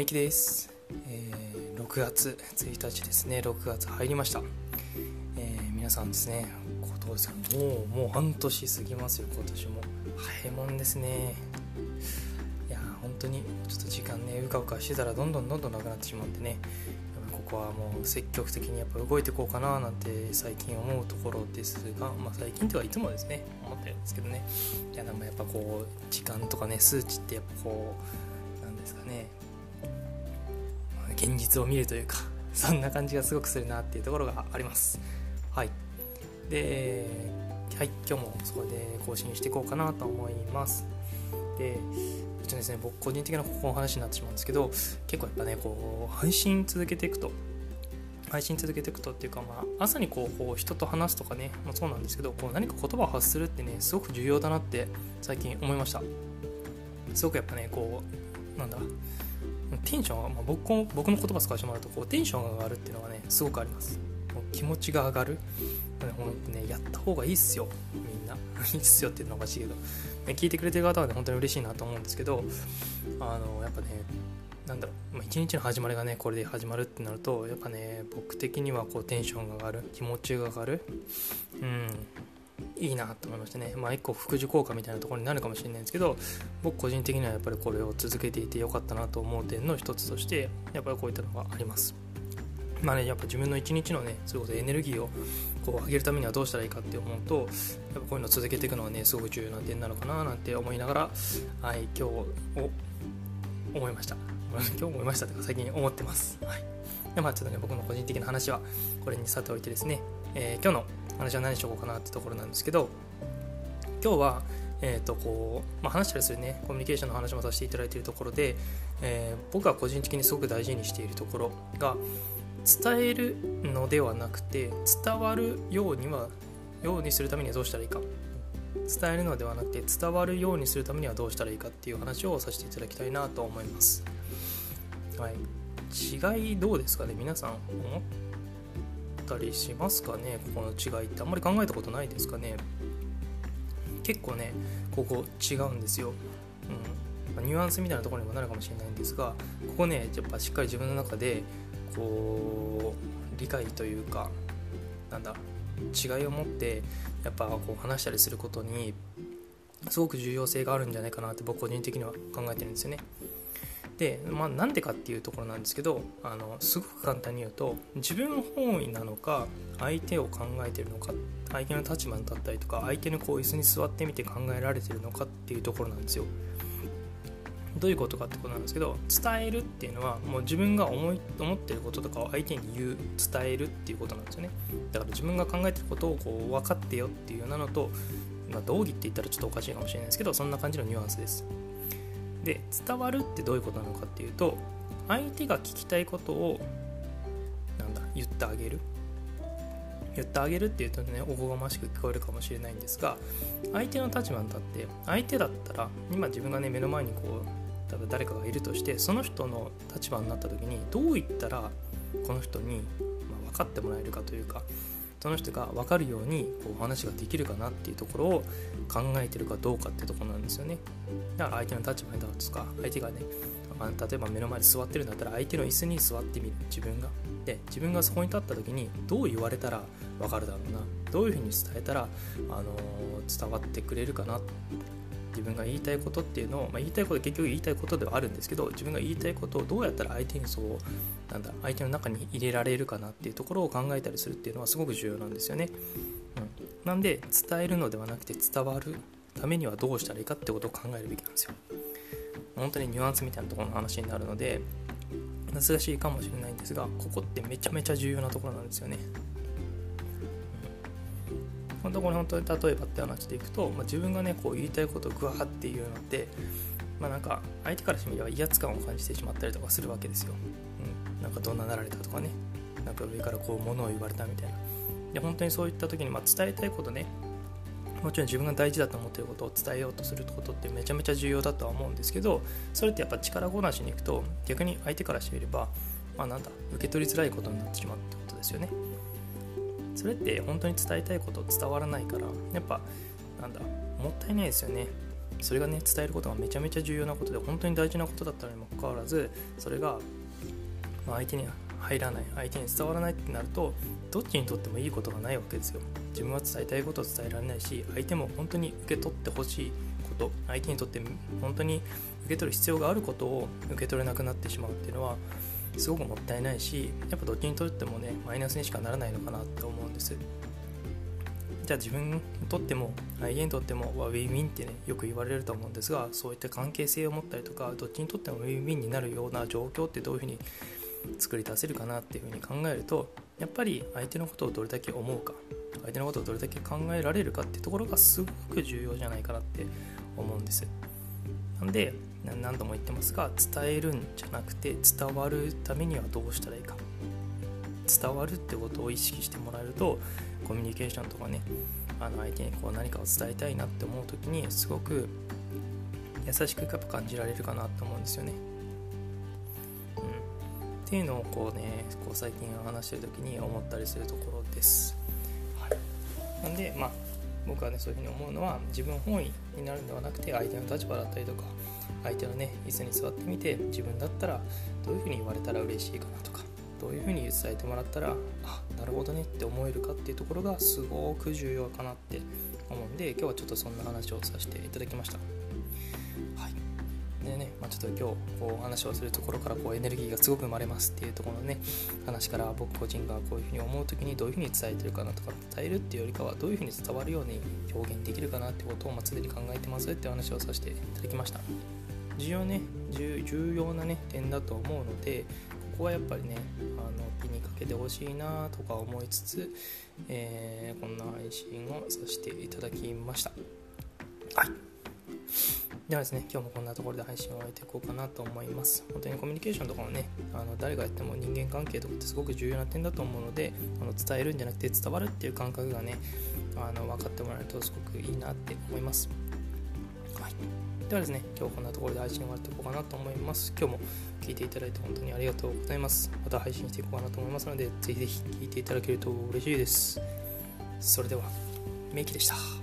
めきです、えー、6月1日ですね。6月入りました、えー、皆さんですね。今年もうもう半年過ぎますよ。今年も早いもんですね。いや本当にちょっと時間ねうかうかしてたらどんどんどんどんなくなってしまうんでねここはもう積極的にやっぱ動いていこうかななんて最近思うところですが、まあ、最近ではいつもですね。思ってるんですけどね。いやでもやっぱこう時間とかね数値ってやっぱこうなんですかね。現実を見るというかそんな感じがすごくするなっていうところがあります。はい。ではい今日もそこで更新していこうかなと思います。でうちですね僕個人的なここの話になってしまうんですけど結構やっぱねこう配信続けていくと。配信続けていくとっていうか、まあ、朝にこうこう人と話すとかね、まあ、そうなんですけどこう何か言葉を発するってねすごく重要だなって最近思いました。すごくやっぱねこうなんだテンションは、まあ、僕僕の言葉使わせてもらうとこうテンションが上がるっていうのがねすごくあります。もう気持ちが上がる。ほんとねやった方がいいっすよ。みんな。いいっすよっていうのはおかしいけど。ね聞いてくれてる方はね本当に嬉しいなと思うんですけどあのやっぱねなんだろう、まあ、一日の始まりがねこれで始まるってなるとやっぱね僕的にはこうテンションが上がる。気持ちが上がる。うん。いいなと思いましたね。まあ、一個副次効果みたいなところになるかもしれないんですけど、僕個人的にはやっぱりこれを続けていてよかったなと思う点の一つとして、やっぱりこういったのがあります。まあね、やっぱ自分の一日のね、それこそエネルギーをこう上げるためにはどうしたらいいかって思うと、やっぱこういうのを続けていくのはね、すごく重要な点なのかななんて思いながら、はい、今日を思いました。今日思いましたというか最近思ってます。はい。で、まあちょっとね、僕の個人的な話はこれにさておいてですね、えー、今日の話は何しようかなってところなんですけど今日はえーとこうまあ、話したりするねコミュニケーションの話もさせていただいているところで、えー、僕が個人的にすごく大事にしているところが伝えるのではなくて伝わるようにはようにするためにはどうしたらいいか。伝えるのではなくて伝わるようにするためにはどうしたらいいかっていう話をさせていただきたいなと思います、はい、違いどうですかね？皆さんったりしますかね？ここの違いってあんまり考えたことないですかね？結構ねここ違うんですよ、うん、ニュアンスみたいなところにもなるかもしれないんですがここねやっぱしっかり自分の中でこう理解というかなんだ違いを持ってやっぱこう話したりすることにすごく重要性があるんじゃないかなって僕個人的には考えてるんですよね。で、まあ、なんでかっていうところなんですけどあのすごく簡単に言うと自分本位なのか相手を考えてるのか相手の立場に立ったりとか相手のこう椅子に座ってみて考えられてるのかっていうところなんですよ。どういうことかってことなんですけど伝えるっていうのはもう自分が思い思ってることとかを相手に言う伝えるっていうことなんですよねだから自分が考えてることをこう分かってよっていうようなのと、まあ、道義って言ったらちょっとおかしいかもしれないですけどそんな感じのニュアンスですで伝わるってどういうことなのかっていうと相手が聞きたいことをなんだ言ってあげる。言ってあげるっていうとねおこがましく聞こえるかもしれないんですが相手の立場に立って相手だったら今自分がね目の前にこう多分誰かがいるとしてその人の立場になった時にどう言ったらこの人に、ま、分かってもらえるかというかその人が分かるようにこうお話ができるかなっていうところを考えてるかどうかっていうところなんですよね。だから相手の立場に立つとか相手がね、まあ、例えば目の前で座ってるんだったら相手の椅子に座ってみる自分が。で自分がそこに立った時にどう言われたら分かるだろうな。どういうふうに伝えたら、あのー、伝わってくれるかな。自分が言いたいことっていうのを、まあ、言いたいこと結局言いたいことではあるんですけど自分が言いたいことをどうやったら相手にそうなんだ相手の中に入れられるかなっていうところを考えたりするっていうのはすごく重要なんですよね、うん、なんで伝えるのではなくて伝わるためにはどうしたらいいかってことを考えるべきなんですよ。本当にニュアンスみたいなところの話になるので難しいかもしれないんですがここってめちゃめちゃ重要なところなんですよね。このところ本当に例えばって話でいくと、まあ、自分がねこう言いたいことをグワーっていうのってまあなんか相手からしてみれば威圧感を感じてしまったりとかするわけですよ、うん、なんかどんななられたとかね。なんか上からこう物を言われたみたいな。で本当にそういった時にま伝えたいことね。もちろん自分が大事だと思っていることを伝えようとすることってめちゃめちゃ重要だとは思うんですけどそれってやっぱ力こなしにいくと逆に相手からしてみればまあなんだ受け取りづらいことになってしまうってことですよね。それって本当に伝えたいこと伝わらないからやっぱなんだもったいないですよね。それがね伝えることがめちゃめちゃ重要なことで本当に大事なことだったのにもかかわらずそれがま相手に入らない相手に伝わらないってなるとどっちにとってもいいことがないわけですよ。自分は伝えたいことを伝えられないし相手も本当に受け取ってほしいこと相手にとって本当に受け取る必要があることを受け取れなくなってしまうっていうのはすごくもったいないしやっぱどっちにとってもねマイナスにしかならないのかなって思うんです。じゃあ自分にとっても相手にとってもウィンウィンってねよく言われると思うんですがそういった関係性を持ったりとかどっちにとってもウィンウィンになるような状況ってどういうふうに作り出せるかなっていうふうに考えるとやっぱり相手のことをどれだけ思うか相手のことをどれだけ考えられるかってところがすごく重要じゃないかなって思うんです。なんで何度も言ってますが伝えるんじゃなくて伝わるためにはどうしたらいいか伝わるってことを意識してもらえるとコミュニケーションとかねあの相手にこう何かを伝えたいなって思う時にすごく優しくやっぱ感じられるかなと思うんですよね。うん、っていうのをこうねこう最近話してる時に思ったりするところです。はい、なんでまあ僕はねそういうふうに思うのは自分本位になるんではなくて相手の立場だったりとか相手のね椅子に座ってみて自分だったらどういうふうに言われたら嬉しいかなとかどういうふうに伝えてもらったらあなるほどねって思えるかっていうところがすごく重要かなって思うんで今日はちょっとそんな話をさせていただきました。はい。でね、まあ、ちょっと今日こうお話をするところからこうエネルギーがすごく生まれますっていうところのね話から僕個人がこういうふうに思う時にどういうふうに伝えてるかなとか伝えるっていうよりかはどういうふうに伝わるように表現できるかなってことをま常に考えてますっていう話をさせていただきました。重要ね重要なね点だと思うのでここはやっぱりねあの気にかけてほしいなとか思いつつ、えー、こんな配信をさせていただきましたはいではですね、今日もこんなところで配信を終えていこうかなと思います。本当にコミュニケーションとかもね、あの誰がやっても人間関係とかってすごく重要な点だと思うので、あの伝えるんじゃなくて伝わるっていう感覚がね、あの分かってもらえるとすごくいいなって思います。はい。ではですね、今日こんなところで配信終わっていこうかなと思います。今日も聞いていただいて本当にありがとうございます。また配信していこうかなと思いますので、ぜひぜひ聞いていただけると嬉しいです。それでは、メイキでした。